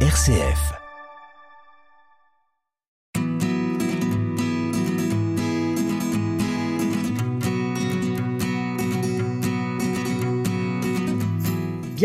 RCF.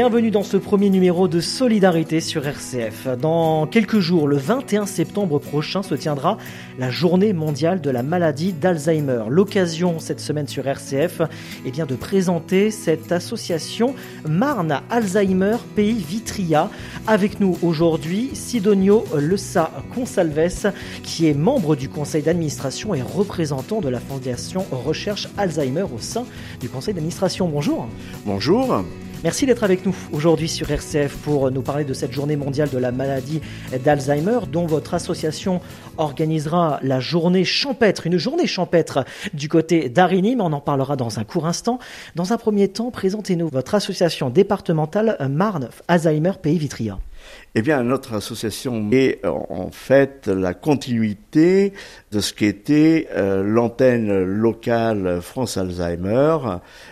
Bienvenue dans ce premier numéro de Solidarité sur RCF. Dans quelques jours, le 21 septembre prochain, se tiendra la journée mondiale de la maladie d'Alzheimer. L'occasion cette semaine sur RCF eh bien, de présenter cette association Marne Alzheimer Pays Vitria. Avec nous aujourd'hui, Sidonio Lessa Consalves, qui est membre du conseil d'administration et représentant de la Fondation Recherche Alzheimer au sein du conseil d'administration. Bonjour. Bonjour. Merci d'être avec nous aujourd'hui sur RCF pour nous parler de cette journée mondiale de la maladie d'Alzheimer dont votre association organisera la journée champêtre, une journée champêtre du côté d'Arigny, mais on en parlera dans un court instant. Dans un premier temps, présentez-nous votre association départementale Marne Alzheimer Pays Vitria. Eh bien, notre association est en fait la continuité de ce qu'était euh, l'antenne locale France Alzheimer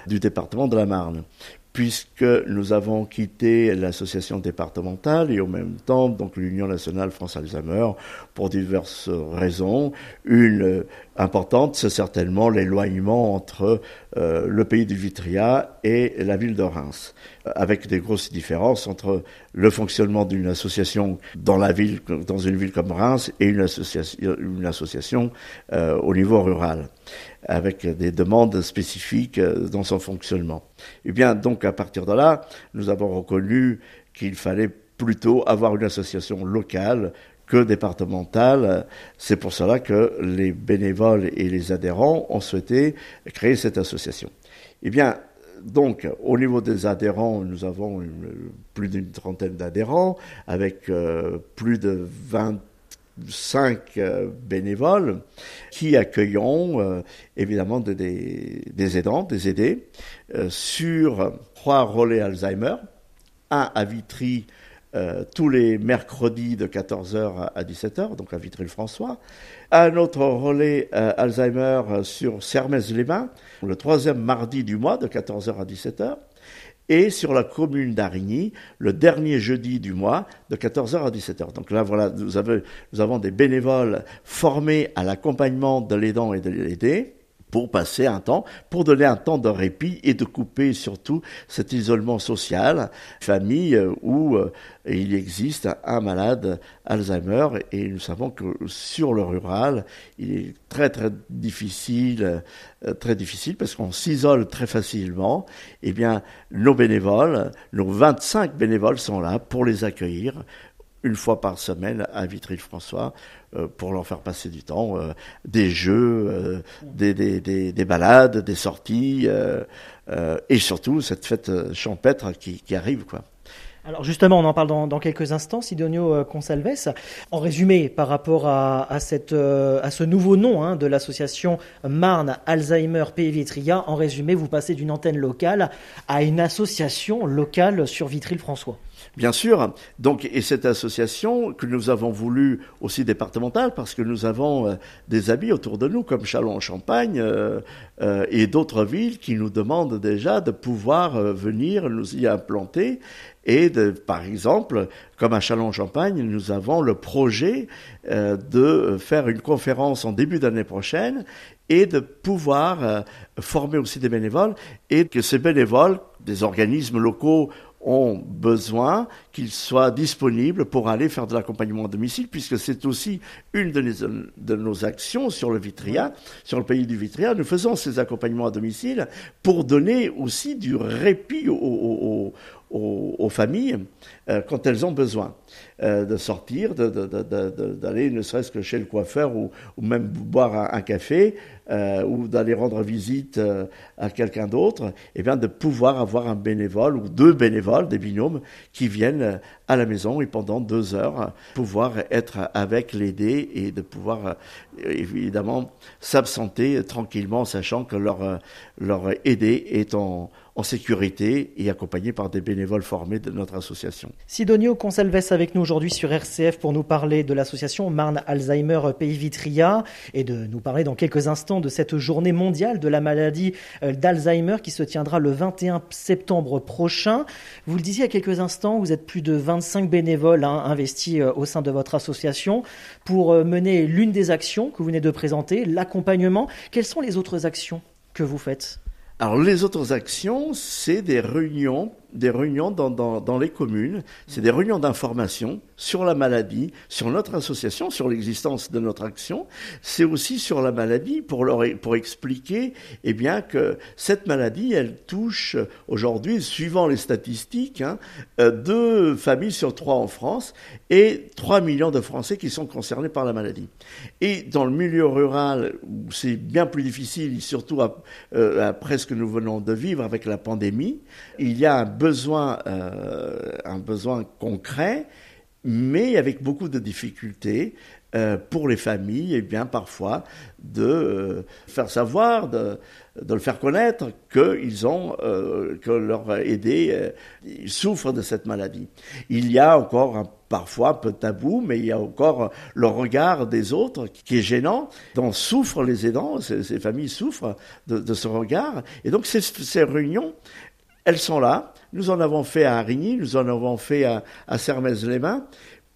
du département de la Marne puisque nous avons quitté l'association départementale et en même temps donc l'Union nationale France Alzheimer pour diverses raisons. Une importante, c'est certainement l'éloignement entre euh, le pays du Vitria et la ville de Reims, avec des grosses différences entre le fonctionnement d'une association dans la ville, dans une ville comme Reims, et une association, euh, au niveau rural, avec des demandes spécifiques euh, dans son fonctionnement. Et bien, donc, à partir de là, nous avons reconnu qu'il fallait plutôt avoir une association locale que départementale. C'est pour cela que les bénévoles et les adhérents ont souhaité créer cette association. Eh bien, donc, au niveau des adhérents, nous avons plus d'une trentaine d'adhérents, avec euh, plus de 25 euh, bénévoles qui accueillons euh, évidemment des, aidants, des aidés, sur trois relais Alzheimer, un à Vitry euh, tous les mercredis de 14h à 17h, donc à Vitry-le-François. Un autre relais euh, Alzheimer sur Sermez-les-Bains, le troisième mardi du mois de 14h à 17h. Et sur la commune d'Arigny, le dernier jeudi du mois, de 14h à 17h. Donc là, voilà, nous, nous avons des bénévoles formés à l'accompagnement de l'aidant et de l'aidé pour passer un temps, pour donner un temps de répit et de couper surtout cet isolement social, famille euh, où euh, il existe un malade Alzheimer et nous savons que sur le rural, il est très très difficile, euh, très difficile parce qu'on s'isole très facilement. Eh bien, nos bénévoles, nos 25 bénévoles sont là pour les accueillir une fois par semaine à Vitry-le-François euh, pour leur faire passer du temps, euh, des jeux, euh, des, des, des, des, balades, des sorties, et surtout cette fête champêtre qui, arrive. Alors justement, on en parle dans, quelques instants, Sidonio Consalves. En résumé, par rapport à ce nouveau nom hein, de l'association Marne Alzheimer Pays Vitria, en résumé, vous passez d'une antenne locale à une association locale sur Vitry-le-François. Bien sûr. Donc, et cette association que nous avons voulu aussi départementale, parce que nous avons euh, des amis autour de nous, comme Châlons-en-Champagne euh, euh, et d'autres villes qui nous demandent déjà de pouvoir venir nous y implanter. Et de, par exemple, comme à Châlons-en-Champagne, nous avons le projet de faire une conférence en début d'année prochaine et de pouvoir former aussi des bénévoles et que ces bénévoles, des organismes locaux ont besoin qu'ils soient disponibles pour aller faire de l'accompagnement à domicile, puisque c'est aussi une de, nos actions sur le Vitria, sur le pays du Vitria. Nous faisons ces accompagnements à domicile pour donner aussi du répit aux, familles euh, quand elles ont besoin euh, de sortir, d'aller ne serait-ce que chez le coiffeur ou, même boire un, café euh, ou d'aller rendre visite à quelqu'un d'autre, et bien de pouvoir avoir un bénévole ou deux bénévoles, des binômes, qui viennent à la maison et pendant deux heures pouvoir être avec l'aidé et de pouvoir évidemment s'absenter tranquillement, sachant que leur, aidé est en, en sécurité et accompagnés par des bénévoles formés de notre association. Sidonio Consalves avec nous aujourd'hui sur RCF pour nous parler de l'association Marne Alzheimer Pays Vitria et de nous parler dans quelques instants de cette journée mondiale de la maladie euh, d'Alzheimer qui se tiendra le 21 septembre prochain. Vous le disiez a quelques instants, vous êtes plus de 25 bénévoles hein, investis euh, au sein de votre association pour euh, mener l'une des actions que vous venez de présenter, l'accompagnement. Quelles sont les autres actions que vous faites? Alors les autres actions, c'est des réunions des réunions dans, dans, dans les communes, c'est des réunions d'information sur la maladie, sur notre association, sur l'existence de notre action. C'est aussi sur la maladie pour leur pour expliquer eh bien que cette maladie, elle touche aujourd'hui, suivant les statistiques, hein, euh, deux familles sur trois en France et 3 millions de Français qui sont concernés par la maladie. Et dans le milieu rural, où c'est bien plus difficile, surtout euh, après ce que nous venons de vivre avec la pandémie, il y a un besoin, euh, un besoin concret, mais avec beaucoup de difficultés euh, pour les familles, et bien parfois de euh, faire savoir, de, de, le faire connaître qu'ils ont, que leur aidé ils souffrent de cette maladie. Il y a encore parfois un peu tabou, mais il y a encore le regard des autres qui est gênant, dont souffrent les aidants, ces, familles souffrent de, ce regard. Et donc ces réunions, elles sont là. Nous en avons fait à Arigny, nous en avons fait à, à Sermez-les-Mains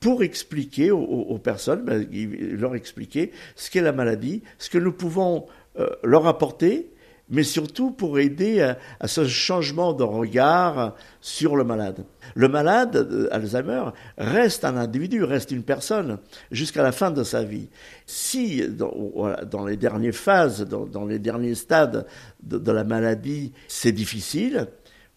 pour expliquer aux, personnes, ben, leur expliquer ce qu'est la maladie, ce que nous pouvons euh, leur apporter, mais surtout pour aider à, ce changement de regard sur le malade. Le malade euh, Alzheimer reste un individu, reste une personne jusqu'à la fin de sa vie. Si dans, les dernières phases, dans, les derniers stades de la maladie, c'est difficile,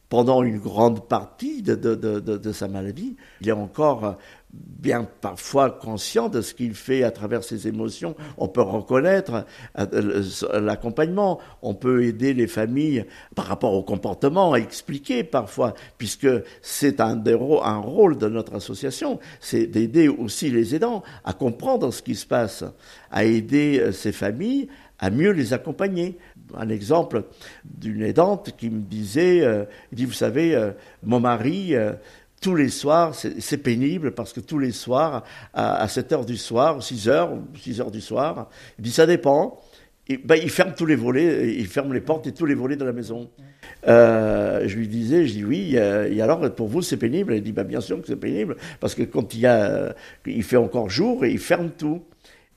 pendant une grande partie de, sa maladie. Il est encore bien parfois conscient de ce qu'il fait à travers ses émotions. On peut reconnaître euh, l'accompagnement, on peut aider les familles par rapport au comportement, à expliquer parfois, puisque c'est un, un rôle de notre association, c'est d'aider aussi les aidants à comprendre ce qui se passe, à aider euh, ces familles à mieux les accompagner, un exemple d'une aidante qui me disait, euh, dit, vous savez, euh, mon mari, euh, tous les soirs, c'est pénible parce que tous les soirs, à, 7 heures du soir, 6 heures, 6 heures du soir, il dit, ça dépend. Et, ben, il ferme tous les volets, il ferme les portes et tous les volets de la maison. je lui disais, je dis oui, et alors pour vous c'est pénible? Il dit, ben, bien sûr que c'est pénible, parce que quand il, y a, il fait encore jour, et il ferme tout.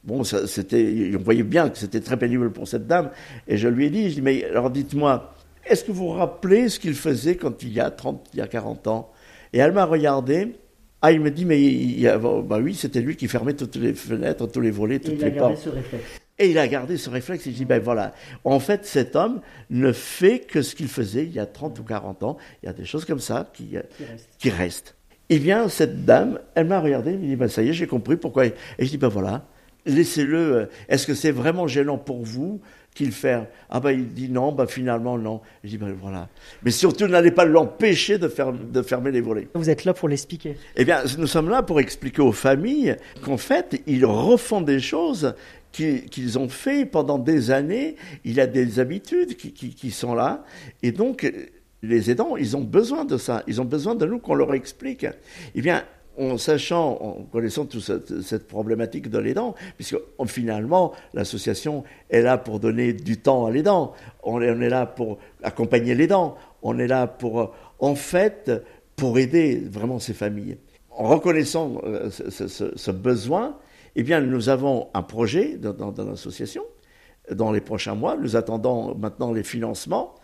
Bon, c'était, on voyait bien que c'était très pénible pour cette dame. Et je lui ai dit, je dis, mais alors dites-moi, est-ce que vous vous rappelez ce qu'il faisait quand il y a 30, il y a 40 ans? Et elle m'a regardé. Ah, il me dit, mais il bah oui, c'était lui qui fermait toutes les fenêtres, tous les volets, toutes les portes. Ce réflexe. Et il a gardé ce réflexe. Et je dis, ben voilà. En fait, cet homme ne fait que ce qu'il faisait il y a 30 ou 40 ans. Il y a des choses comme ça qui, euh, qui, restent. qui restent. Eh bien, cette dame, elle m'a regardé, elle m'a dit, ben ça y est, j'ai compris pourquoi. Et je dis, ben voilà laissez-le. Euh, est-ce que c'est vraiment gênant pour vous qu'il fait Ah ben il dit non, ben finalement non. Je dis ben voilà. Mais surtout n'allez pas l'empêcher de, de fermer les volets. Vous êtes là pour l'expliquer. Eh bien, nous sommes là pour expliquer aux familles qu'en fait, ils refont des choses qu'ils ont fait pendant des années. Il y a des habitudes qui, qui, qui sont là. Et donc, les aidants, ils ont besoin de ça. Ils ont besoin de nous qu'on leur explique. Eh bien, en sachant, en connaissant toute cette, problématique de l'aidant, puisque finalement, l'association est là pour donner du temps à l'aidant, on est, là pour accompagner l'aidant, on est là pour, en fait, pour aider vraiment ces familles. En reconnaissant euh, ce, besoin, eh bien, nous avons un projet dans, dans, l'association. Dans les prochains mois, nous attendons maintenant les financements.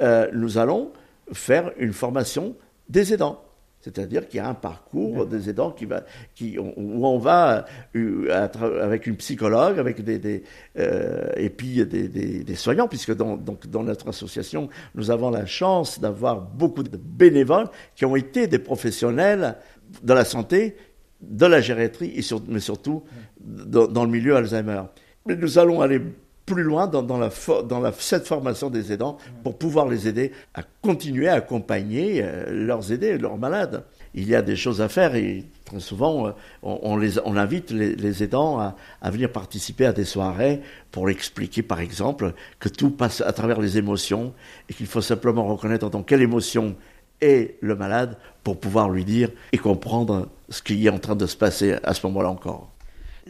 Euh, nous allons faire une formation des aidants. C'est-à-dire qu'il y a un parcours des aidants qui va, qui, où on va euh, avec une psychologue, avec des, des euh, et puis des, des, des, soignants, puisque dans, donc dans notre association, nous avons la chance d'avoir beaucoup de bénévoles qui ont été des professionnels de la santé, de la gériatrie, et mais surtout dans, dans le milieu Alzheimer. Mais nous allons aller plus loin dans, dans, la, dans la, cette formation des aidants pour pouvoir les aider à continuer à accompagner euh, leurs aidés, leurs malades. il y a des choses à faire et très souvent, euh, on, les, on invite les, aidants à, à, venir participer à des soirées pour expliquer, par exemple, que tout passe à travers les émotions et qu'il faut simplement reconnaître dans quelle émotion est le malade pour pouvoir lui dire et comprendre ce qui est en train de se passer à ce moment-là encore.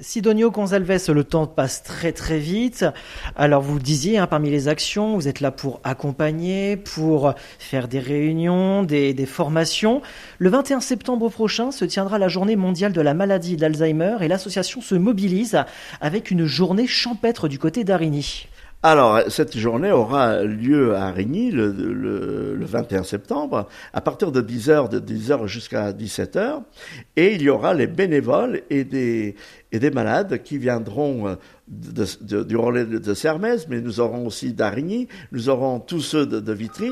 Sidonio Gonzalves, le temps passe très très vite. Alors vous disiez, hein, parmi les actions, vous êtes là pour accompagner, pour faire des réunions, des, des, formations. Le 21 septembre prochain se tiendra la journée mondiale de la maladie d'Alzheimer et l'association se mobilise avec une journée champêtre du côté d'Arigny. Alors, cette journée aura lieu à Rigny le, le, le 21 septembre, à partir de 10h, de 10h jusqu'à 17h, et il y aura les bénévoles et des, et des malades qui viendront euh, du relais de, de Sermès, mais nous aurons aussi d'Arigny, nous aurons tous ceux de, de Vitry,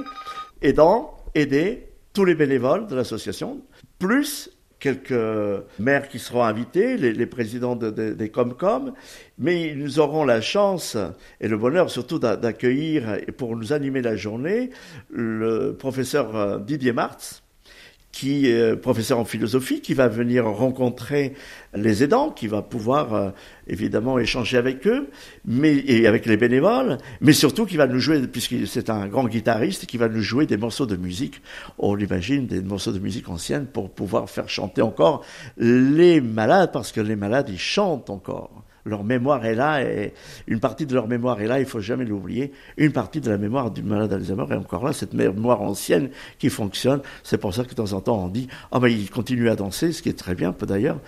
aidant, aider tous les bénévoles de l'association, plus quelques maires qui seront invités, les, présidents de, de, des Comcom, mais nous aurons la chance et le bonheur surtout d'accueillir pour nous animer la journée le professeur euh, Didier Martz, qui est professeur en philosophie, qui va venir rencontrer les aidants, qui va pouvoir euh, évidemment échanger avec eux, mais et avec les bénévoles, mais surtout qui va nous jouer, puisque c'est un grand guitariste, qui va nous jouer des morceaux de musique, on l'imagine, des morceaux de musique ancienne pour pouvoir faire chanter encore les malades, parce que les malades, ils chantent encore leur mémoire est là et une partie de leur mémoire est là, il faut jamais l'oublier. Une partie de la mémoire du malade d'Alzheimer est encore là, cette mémoire ancienne qui fonctionne. C'est pour ça que de temps en temps on dit ah ben il continue à danser, ce qui est très bien peu d'ailleurs,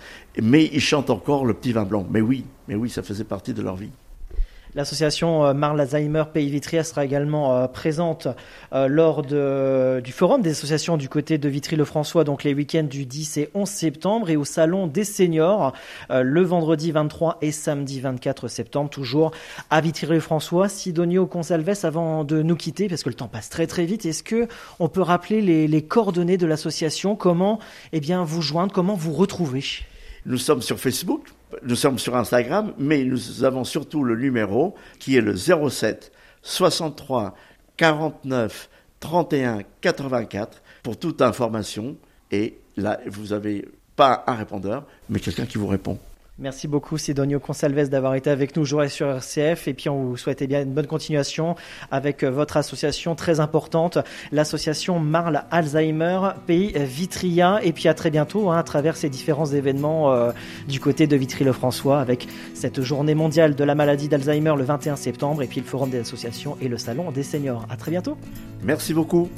mais il chante encore le petit vin blanc. Mais oui, mais oui, ça faisait partie de leur vie. L'association euh, Marl Alzheimer Pays Vitry sera également euh, présente euh, lors du forum des associations du côté de Vitry-le-François, donc les week-ends du 10 et 11 septembre, et au salon des seniors le vendredi 23 et samedi 24 septembre, toujours à Vitry-le-François. Sidonio Consalves, avant de nous quitter, parce que le temps passe très très vite, est-ce que on peut rappeler les, les coordonnées de l'association? Comment eh bien vous joindre? Comment vous retrouver? Nous sommes sur Facebook nous sommes sur Instagram, mais nous avons surtout le numéro qui est le 07 63 49 31 84 pour toute information. Et là, vous n'avez pas un répondeur, mais quelqu'un qui vous répond. Merci beaucoup Sidonio Consalves d'avoir été avec nous aujourd'hui sur RCF et puis on vous souhaite bien une bonne continuation avec euh, votre association très importante, l'association Marle Alzheimer Pays Vitria et puis à très bientôt hein, à travers ces différents événements euh, du côté de Vitry-le-François avec cette journée mondiale de la maladie d'Alzheimer le 21 septembre et puis le forum des associations et le salon des seniors. À très bientôt. Merci beaucoup.